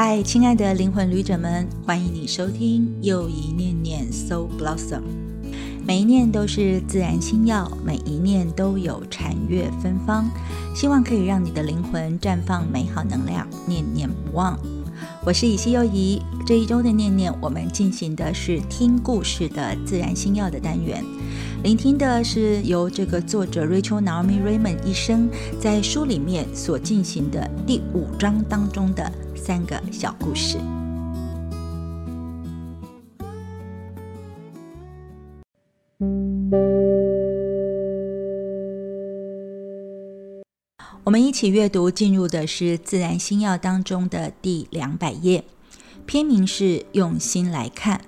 嗨，亲爱的灵魂旅者们，欢迎你收听又一念念 Soul Blossom。每一念都是自然星耀，每一念都有禅悦芬芳，希望可以让你的灵魂绽放美好能量，念念不忘。我是以西又怡，这一周的念念，我们进行的是听故事的自然星耀的单元。聆听的是由这个作者 Rachel Naomi Raymond 医生在书里面所进行的第五章当中的三个小故事。我们一起阅读进入的是《自然星药》当中的第两百页，篇名是“用心来看”。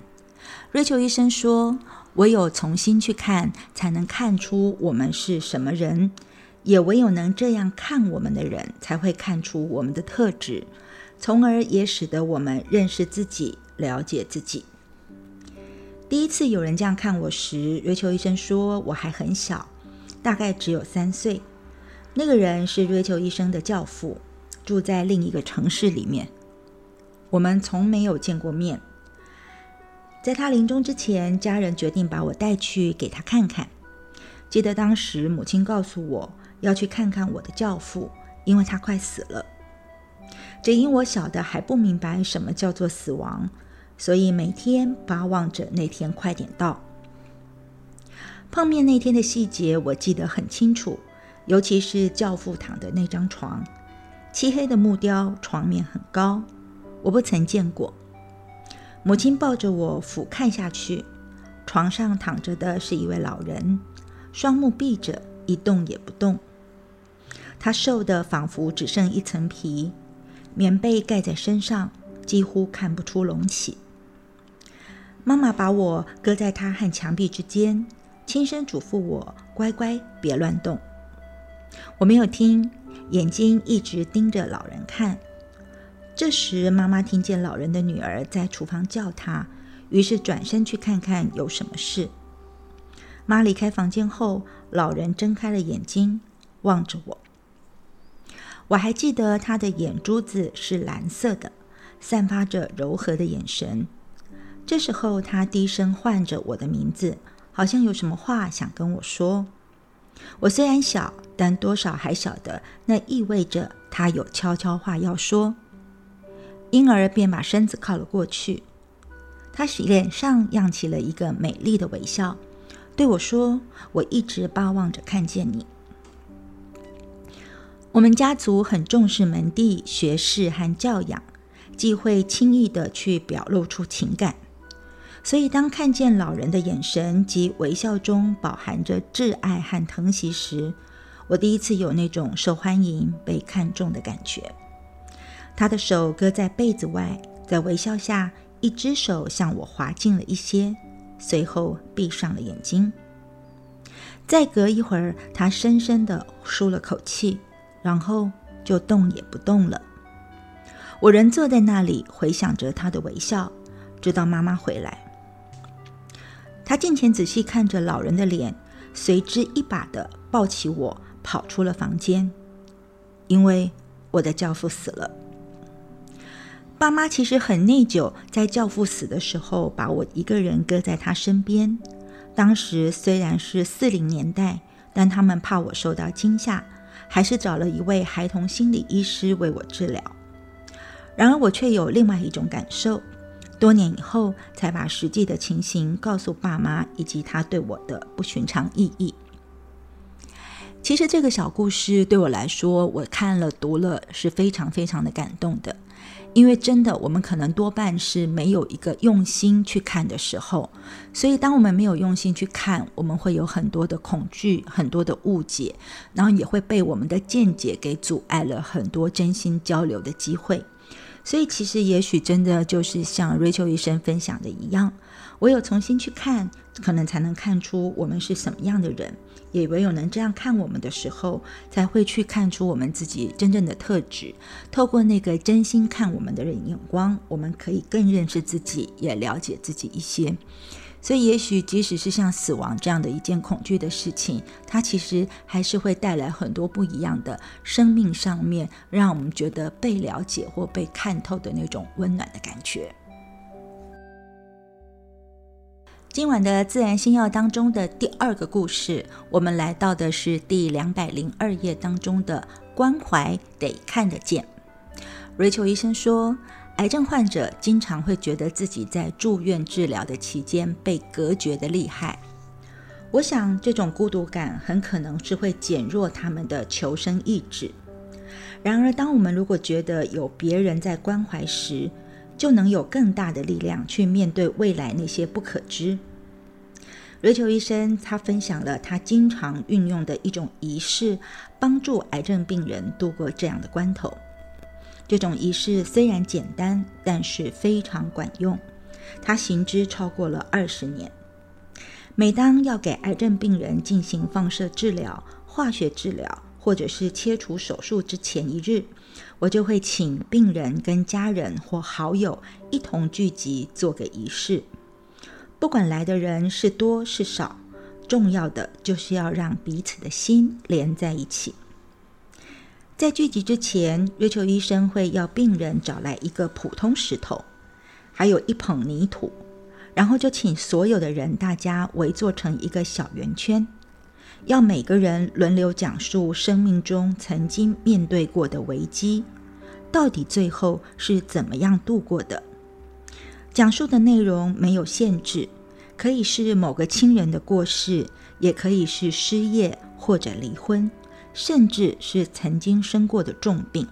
Rachel 医生说。唯有重新去看，才能看出我们是什么人；也唯有能这样看我们的人，才会看出我们的特质，从而也使得我们认识自己、了解自己。第一次有人这样看我时，瑞秋医生说我还很小，大概只有三岁。那个人是瑞秋医生的教父，住在另一个城市里面，我们从没有见过面。在他临终之前，家人决定把我带去给他看看。记得当时母亲告诉我要去看看我的教父，因为他快死了。只因我小的还不明白什么叫做死亡，所以每天巴望着那天快点到。碰面那天的细节我记得很清楚，尤其是教父躺的那张床，漆黑的木雕，床面很高，我不曾见过。母亲抱着我俯瞰下去，床上躺着的是一位老人，双目闭着，一动也不动。他瘦的仿佛只剩一层皮，棉被盖在身上，几乎看不出隆起。妈妈把我搁在她和墙壁之间，轻声嘱咐我：“乖乖，别乱动。”我没有听，眼睛一直盯着老人看。这时，妈妈听见老人的女儿在厨房叫她，于是转身去看看有什么事。妈离开房间后，老人睁开了眼睛，望着我。我还记得他的眼珠子是蓝色的，散发着柔和的眼神。这时候，他低声唤着我的名字，好像有什么话想跟我说。我虽然小，但多少还晓得，那意味着他有悄悄话要说。婴儿便把身子靠了过去，他脸上漾起了一个美丽的微笑，对我说：“我一直巴望着看见你。”我们家族很重视门第、学识和教养，忌讳轻易的去表露出情感，所以当看见老人的眼神及微笑中饱含着挚爱和疼惜时，我第一次有那种受欢迎、被看重的感觉。他的手搁在被子外，在微笑下，一只手向我滑近了一些，随后闭上了眼睛。再隔一会儿，他深深地舒了口气，然后就动也不动了。我仍坐在那里，回想着他的微笑，直到妈妈回来。他近前仔细看着老人的脸，随之一把的抱起我，跑出了房间，因为我的教父死了。爸妈其实很内疚，在教父死的时候，把我一个人搁在他身边。当时虽然是四零年代，但他们怕我受到惊吓，还是找了一位孩童心理医师为我治疗。然而我却有另外一种感受，多年以后才把实际的情形告诉爸妈，以及他对我的不寻常意义。其实这个小故事对我来说，我看了读了是非常非常的感动的。因为真的，我们可能多半是没有一个用心去看的时候，所以当我们没有用心去看，我们会有很多的恐惧、很多的误解，然后也会被我们的见解给阻碍了很多真心交流的机会。所以，其实也许真的就是像 Rachel 医生分享的一样，我有重新去看，可能才能看出我们是什么样的人。也唯有能这样看我们的时候，才会去看出我们自己真正的特质。透过那个真心看我们的人眼光，我们可以更认识自己，也了解自己一些。所以，也许即使是像死亡这样的一件恐惧的事情，它其实还是会带来很多不一样的生命上面，让我们觉得被了解或被看透的那种温暖的感觉。今晚的自然星耀当中的第二个故事，我们来到的是第两百零二页当中的关怀得看得见。瑞秋医生说。癌症患者经常会觉得自己在住院治疗的期间被隔绝的厉害。我想，这种孤独感很可能是会减弱他们的求生意志。然而，当我们如果觉得有别人在关怀时，就能有更大的力量去面对未来那些不可知。瑞秋医生他分享了他经常运用的一种仪式，帮助癌症病人度过这样的关头。这种仪式虽然简单，但是非常管用。他行之超过了二十年。每当要给癌症病人进行放射治疗、化学治疗，或者是切除手术之前一日，我就会请病人跟家人或好友一同聚集做个仪式。不管来的人是多是少，重要的就是要让彼此的心连在一起。在聚集之前，瑞秋医生会要病人找来一个普通石头，还有一捧泥土，然后就请所有的人大家围坐成一个小圆圈，要每个人轮流讲述生命中曾经面对过的危机，到底最后是怎么样度过的。讲述的内容没有限制，可以是某个亲人的过世，也可以是失业或者离婚。甚至是曾经生过的重病，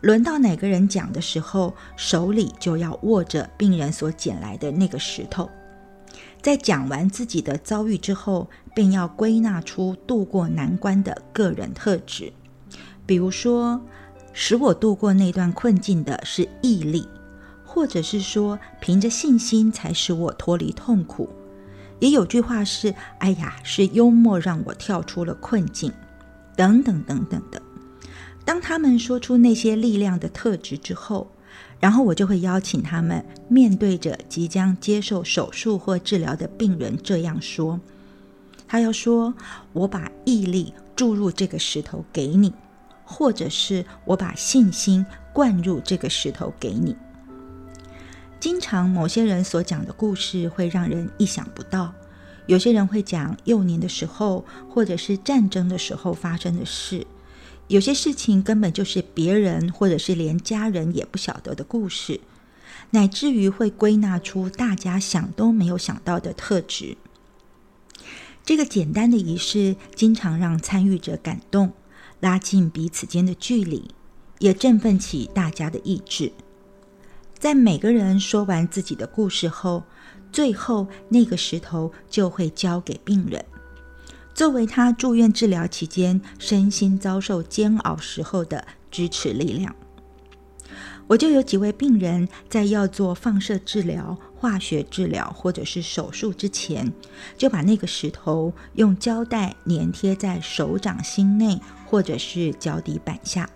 轮到哪个人讲的时候，手里就要握着病人所捡来的那个石头。在讲完自己的遭遇之后，便要归纳出度过难关的个人特质。比如说，使我度过那段困境的是毅力，或者是说，凭着信心才使我脱离痛苦。也有句话是：“哎呀，是幽默让我跳出了困境。”等等等等的，当他们说出那些力量的特质之后，然后我就会邀请他们面对着即将接受手术或治疗的病人这样说：“他要说，我把毅力注入这个石头给你，或者是我把信心灌入这个石头给你。”经常某些人所讲的故事会让人意想不到。有些人会讲幼年的时候，或者是战争的时候发生的事。有些事情根本就是别人，或者是连家人也不晓得的故事，乃至于会归纳出大家想都没有想到的特质。这个简单的仪式，经常让参与者感动，拉近彼此间的距离，也振奋起大家的意志。在每个人说完自己的故事后。最后，那个石头就会交给病人，作为他住院治疗期间身心遭受煎熬时候的支持力量。我就有几位病人在要做放射治疗、化学治疗或者是手术之前，就把那个石头用胶带粘贴在手掌心内或者是脚底板下。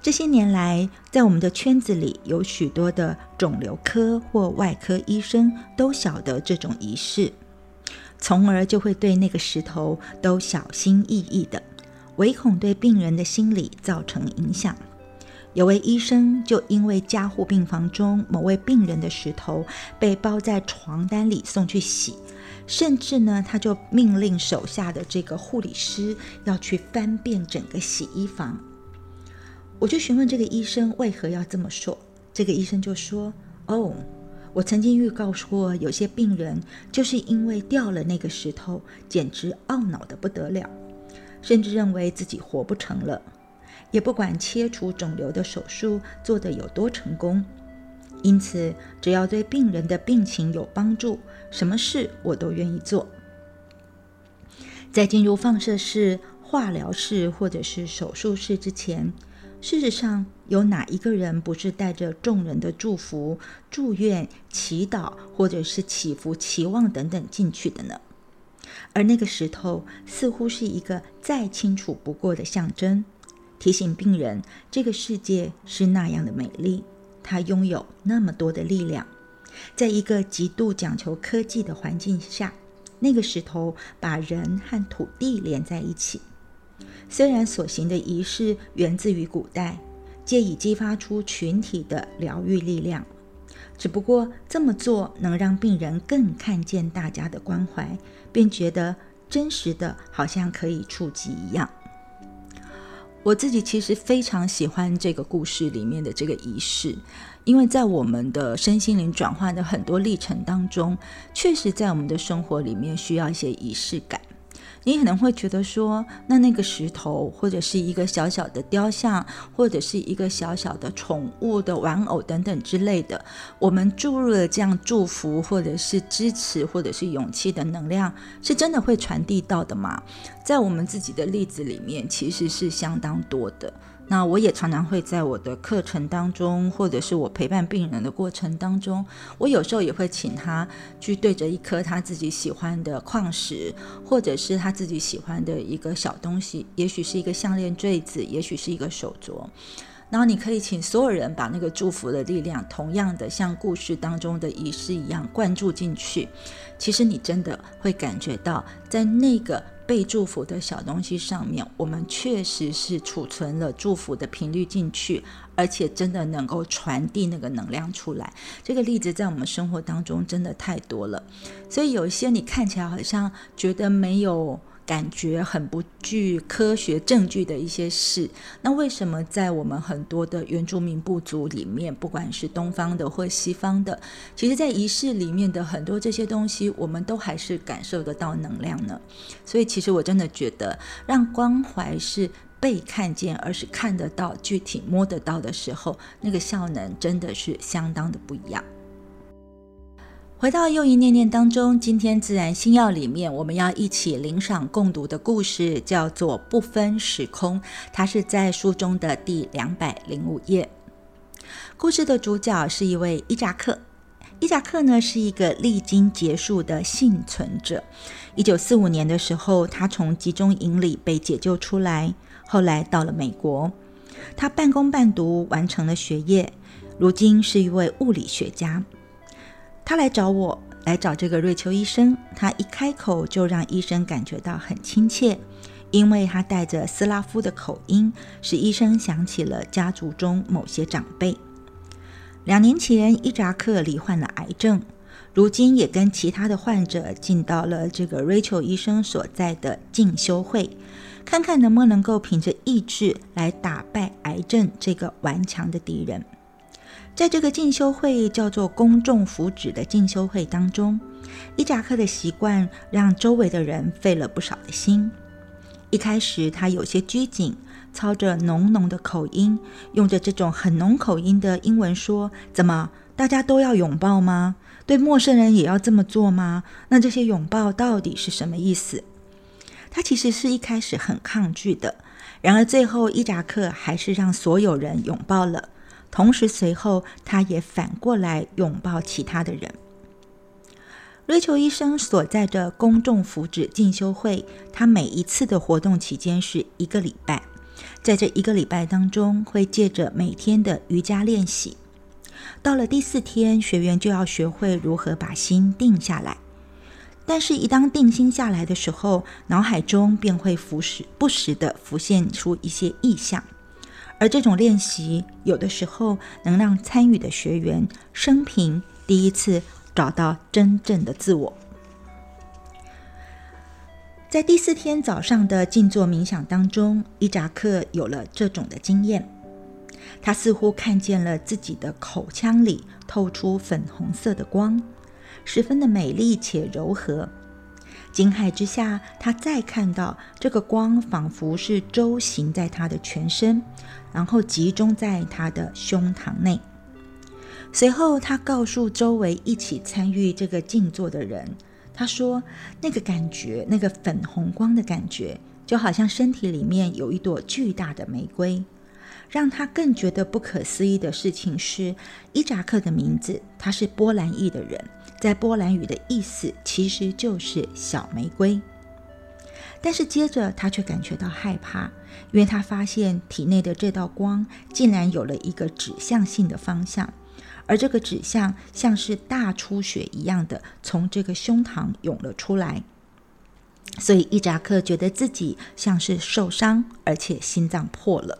这些年来，在我们的圈子里，有许多的肿瘤科或外科医生都晓得这种仪式，从而就会对那个石头都小心翼翼的，唯恐对病人的心理造成影响。有位医生就因为加护病房中某位病人的石头被包在床单里送去洗，甚至呢，他就命令手下的这个护理师要去翻遍整个洗衣房。我就询问这个医生为何要这么说，这个医生就说：“哦，我曾经预告说，有些病人就是因为掉了那个石头，简直懊恼的不得了，甚至认为自己活不成了，也不管切除肿瘤的手术做得有多成功。因此，只要对病人的病情有帮助，什么事我都愿意做。在进入放射室、化疗室或者是手术室之前。”事实上，有哪一个人不是带着众人的祝福、祝愿、祈祷，或者是祈福、期望等等进去的呢？而那个石头似乎是一个再清楚不过的象征，提醒病人这个世界是那样的美丽，它拥有那么多的力量，在一个极度讲求科技的环境下，那个石头把人和土地连在一起。虽然所行的仪式源自于古代，借以激发出群体的疗愈力量，只不过这么做能让病人更看见大家的关怀，便觉得真实的好像可以触及一样。我自己其实非常喜欢这个故事里面的这个仪式，因为在我们的身心灵转换的很多历程当中，确实在我们的生活里面需要一些仪式感。你可能会觉得说，那那个石头，或者是一个小小的雕像，或者是一个小小的宠物的玩偶等等之类的，我们注入了这样祝福，或者是支持，或者是勇气的能量，是真的会传递到的吗？在我们自己的例子里面，其实是相当多的。那我也常常会在我的课程当中，或者是我陪伴病人的过程当中，我有时候也会请他去对着一颗他自己喜欢的矿石，或者是他自己喜欢的一个小东西，也许是一个项链坠子，也许是一个手镯。然后你可以请所有人把那个祝福的力量，同样的像故事当中的仪式一样灌注进去。其实你真的会感觉到，在那个。被祝福的小东西上面，我们确实是储存了祝福的频率进去，而且真的能够传递那个能量出来。这个例子在我们生活当中真的太多了，所以有一些你看起来好像觉得没有。感觉很不具科学证据的一些事，那为什么在我们很多的原住民部族里面，不管是东方的或西方的，其实在仪式里面的很多这些东西，我们都还是感受得到能量呢？所以，其实我真的觉得，让关怀是被看见，而是看得到、具体摸得到的时候，那个效能真的是相当的不一样。回到又一念念当中，今天自然星耀里面，我们要一起领赏共读的故事叫做《不分时空》，它是在书中的第两百零五页。故事的主角是一位伊扎克，伊扎克呢是一个历经结束的幸存者。一九四五年的时候，他从集中营里被解救出来，后来到了美国，他半工半读完成了学业，如今是一位物理学家。他来找我，来找这个瑞秋医生。他一开口就让医生感觉到很亲切，因为他带着斯拉夫的口音，使医生想起了家族中某些长辈。两年前，伊扎克罹患了癌症，如今也跟其他的患者进到了这个瑞秋医生所在的进修会，看看能不能够凭着意志来打败癌症这个顽强的敌人。在这个进修会叫做公众福祉的进修会当中，伊扎克的习惯让周围的人费了不少的心。一开始他有些拘谨，操着浓浓的口音，用着这种很浓口音的英文说：“怎么，大家都要拥抱吗？对陌生人也要这么做吗？那这些拥抱到底是什么意思？”他其实是一开始很抗拒的，然而最后伊扎克还是让所有人拥抱了。同时，随后他也反过来拥抱其他的人。瑞秋医生所在的公众福祉进修会，他每一次的活动期间是一个礼拜，在这一个礼拜当中，会借着每天的瑜伽练习，到了第四天，学员就要学会如何把心定下来。但是，一当定心下来的时候，脑海中便会浮时不时的浮现出一些意象。而这种练习，有的时候能让参与的学员生平第一次找到真正的自我。在第四天早上的静坐冥想当中，伊扎克有了这种的经验。他似乎看见了自己的口腔里透出粉红色的光，十分的美丽且柔和。惊骇之下，他再看到这个光，仿佛是周行在他的全身，然后集中在他的胸膛内。随后，他告诉周围一起参与这个静坐的人，他说：“那个感觉，那个粉红光的感觉，就好像身体里面有一朵巨大的玫瑰。”让他更觉得不可思议的事情是，伊扎克的名字，他是波兰裔的人。在波兰语的意思其实就是小玫瑰，但是接着他却感觉到害怕，因为他发现体内的这道光竟然有了一个指向性的方向，而这个指向像是大出血一样的从这个胸膛涌了出来。所以伊扎克觉得自己像是受伤，而且心脏破了。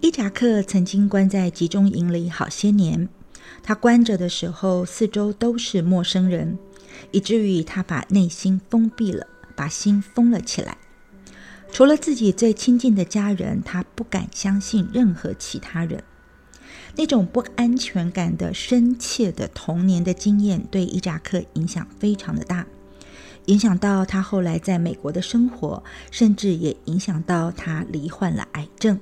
伊扎克曾经关在集中营里好些年，他关着的时候，四周都是陌生人，以至于他把内心封闭了，把心封了起来。除了自己最亲近的家人，他不敢相信任何其他人。那种不安全感的深切的童年的经验，对伊扎克影响非常的大。影响到他后来在美国的生活，甚至也影响到他罹患了癌症。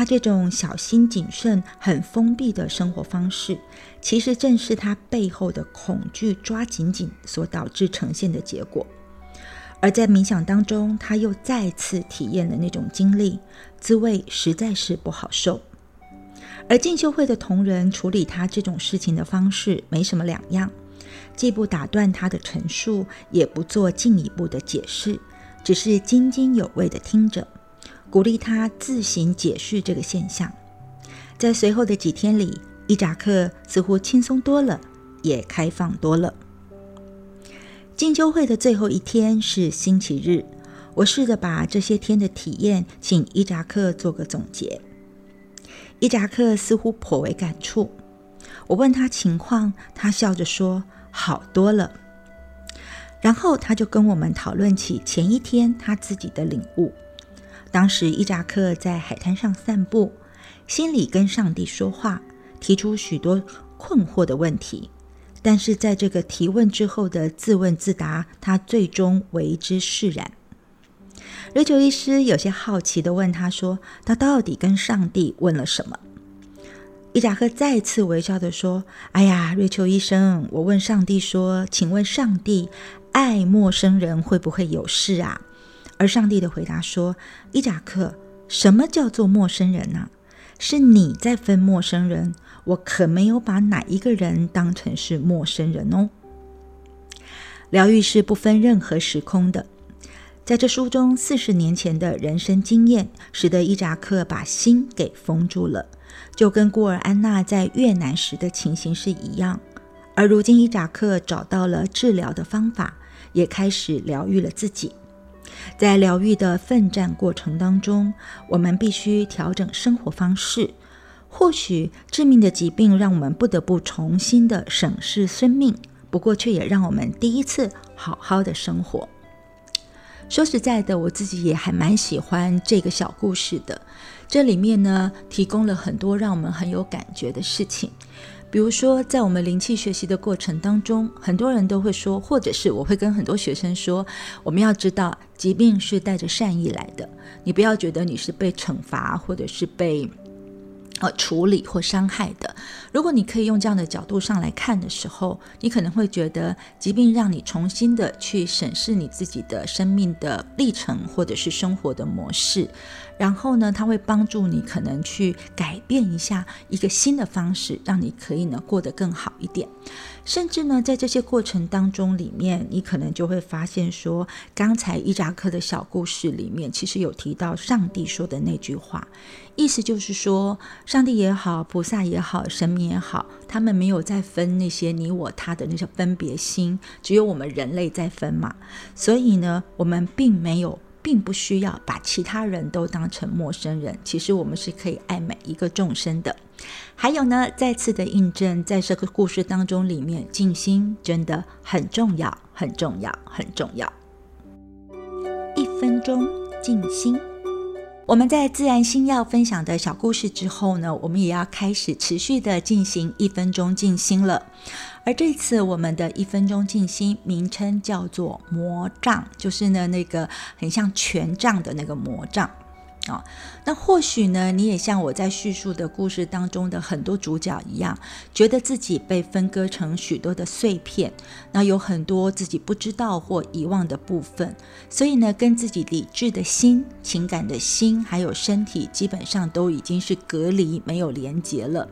他这种小心谨慎、很封闭的生活方式，其实正是他背后的恐惧抓紧紧所导致呈现的结果。而在冥想当中，他又再次体验了那种经历，滋味实在是不好受。而进修会的同仁处理他这种事情的方式，没什么两样。既不打断他的陈述，也不做进一步的解释，只是津津有味地听着，鼓励他自行解释这个现象。在随后的几天里，伊扎克似乎轻松多了，也开放多了。进修会的最后一天是星期日，我试着把这些天的体验请伊扎克做个总结。伊扎克似乎颇为感触，我问他情况，他笑着说。好多了，然后他就跟我们讨论起前一天他自己的领悟。当时伊扎克在海滩上散步，心里跟上帝说话，提出许多困惑的问题。但是在这个提问之后的自问自答，他最终为之释然。瑞秋医师有些好奇的问他说：“他到底跟上帝问了什么？”伊扎克再次微笑的说：“哎呀，瑞秋医生，我问上帝说，请问上帝，爱陌生人会不会有事啊？”而上帝的回答说：“伊扎克，什么叫做陌生人呢？是你在分陌生人，我可没有把哪一个人当成是陌生人哦。疗愈是不分任何时空的，在这书中，四十年前的人生经验，使得伊扎克把心给封住了。”就跟孤儿安娜在越南时的情形是一样，而如今伊扎克找到了治疗的方法，也开始疗愈了自己。在疗愈的奋战过程当中，我们必须调整生活方式。或许致命的疾病让我们不得不重新的审视生命，不过却也让我们第一次好好的生活。说实在的，我自己也还蛮喜欢这个小故事的。这里面呢，提供了很多让我们很有感觉的事情，比如说，在我们灵气学习的过程当中，很多人都会说，或者是我会跟很多学生说，我们要知道，疾病是带着善意来的，你不要觉得你是被惩罚，或者是被。呃，处理或伤害的。如果你可以用这样的角度上来看的时候，你可能会觉得疾病让你重新的去审视你自己的生命的历程，或者是生活的模式。然后呢，它会帮助你可能去改变一下一个新的方式，让你可以呢过得更好一点。甚至呢，在这些过程当中里面，你可能就会发现说，刚才伊扎克的小故事里面，其实有提到上帝说的那句话。意思就是说，上帝也好，菩萨也好，神明也好，他们没有在分那些你我他的那些分别心，只有我们人类在分嘛。所以呢，我们并没有，并不需要把其他人都当成陌生人。其实我们是可以爱每一个众生的。还有呢，再次的印证，在这个故事当中里面，静心真的很重要，很重要，很重要。一分钟静心。我们在自然星耀分享的小故事之后呢，我们也要开始持续的进行一分钟静心了。而这次我们的一分钟静心名称叫做魔杖，就是呢那个很像权杖的那个魔杖。啊，那或许呢，你也像我在叙述的故事当中的很多主角一样，觉得自己被分割成许多的碎片，那有很多自己不知道或遗忘的部分，所以呢，跟自己理智的心、情感的心，还有身体，基本上都已经是隔离、没有连结了。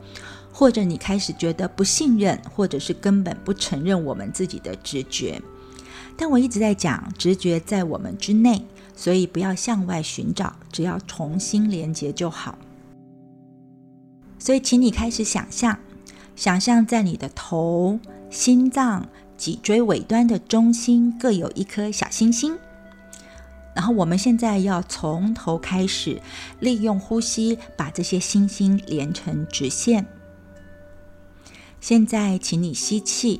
或者你开始觉得不信任，或者是根本不承认我们自己的直觉。但我一直在讲，直觉在我们之内。所以不要向外寻找，只要重新连接就好。所以，请你开始想象，想象在你的头、心脏、脊椎尾端的中心各有一颗小星星。然后我们现在要从头开始，利用呼吸把这些星星连成直线。现在，请你吸气，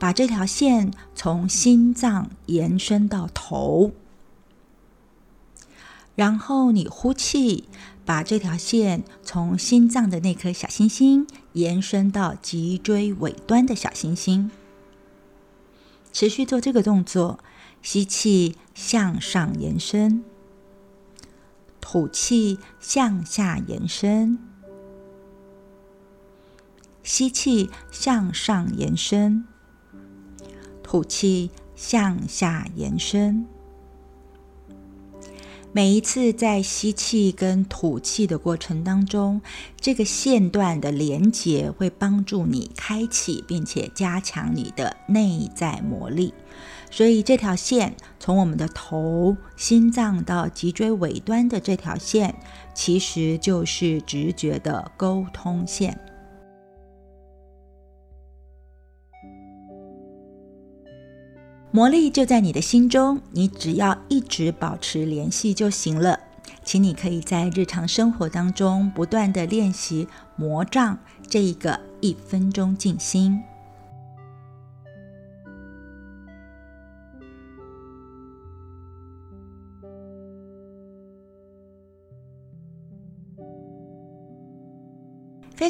把这条线从心脏延伸到头，然后你呼气。把这条线从心脏的那颗小星星延伸到脊椎尾端的小星星，持续做这个动作。吸气向上延伸，吐气向下延伸。吸气向上延伸，吐气向下延伸。每一次在吸气跟吐气的过程当中，这个线段的连接会帮助你开启并且加强你的内在魔力。所以这条线从我们的头、心脏到脊椎尾端的这条线，其实就是直觉的沟通线。魔力就在你的心中，你只要一直保持联系就行了。请你可以在日常生活当中不断的练习魔杖这一个一分钟静心。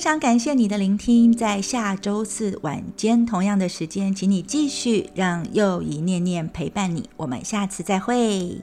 非常感谢你的聆听，在下周四晚间同样的时间，请你继续让又一念念陪伴你。我们下次再会。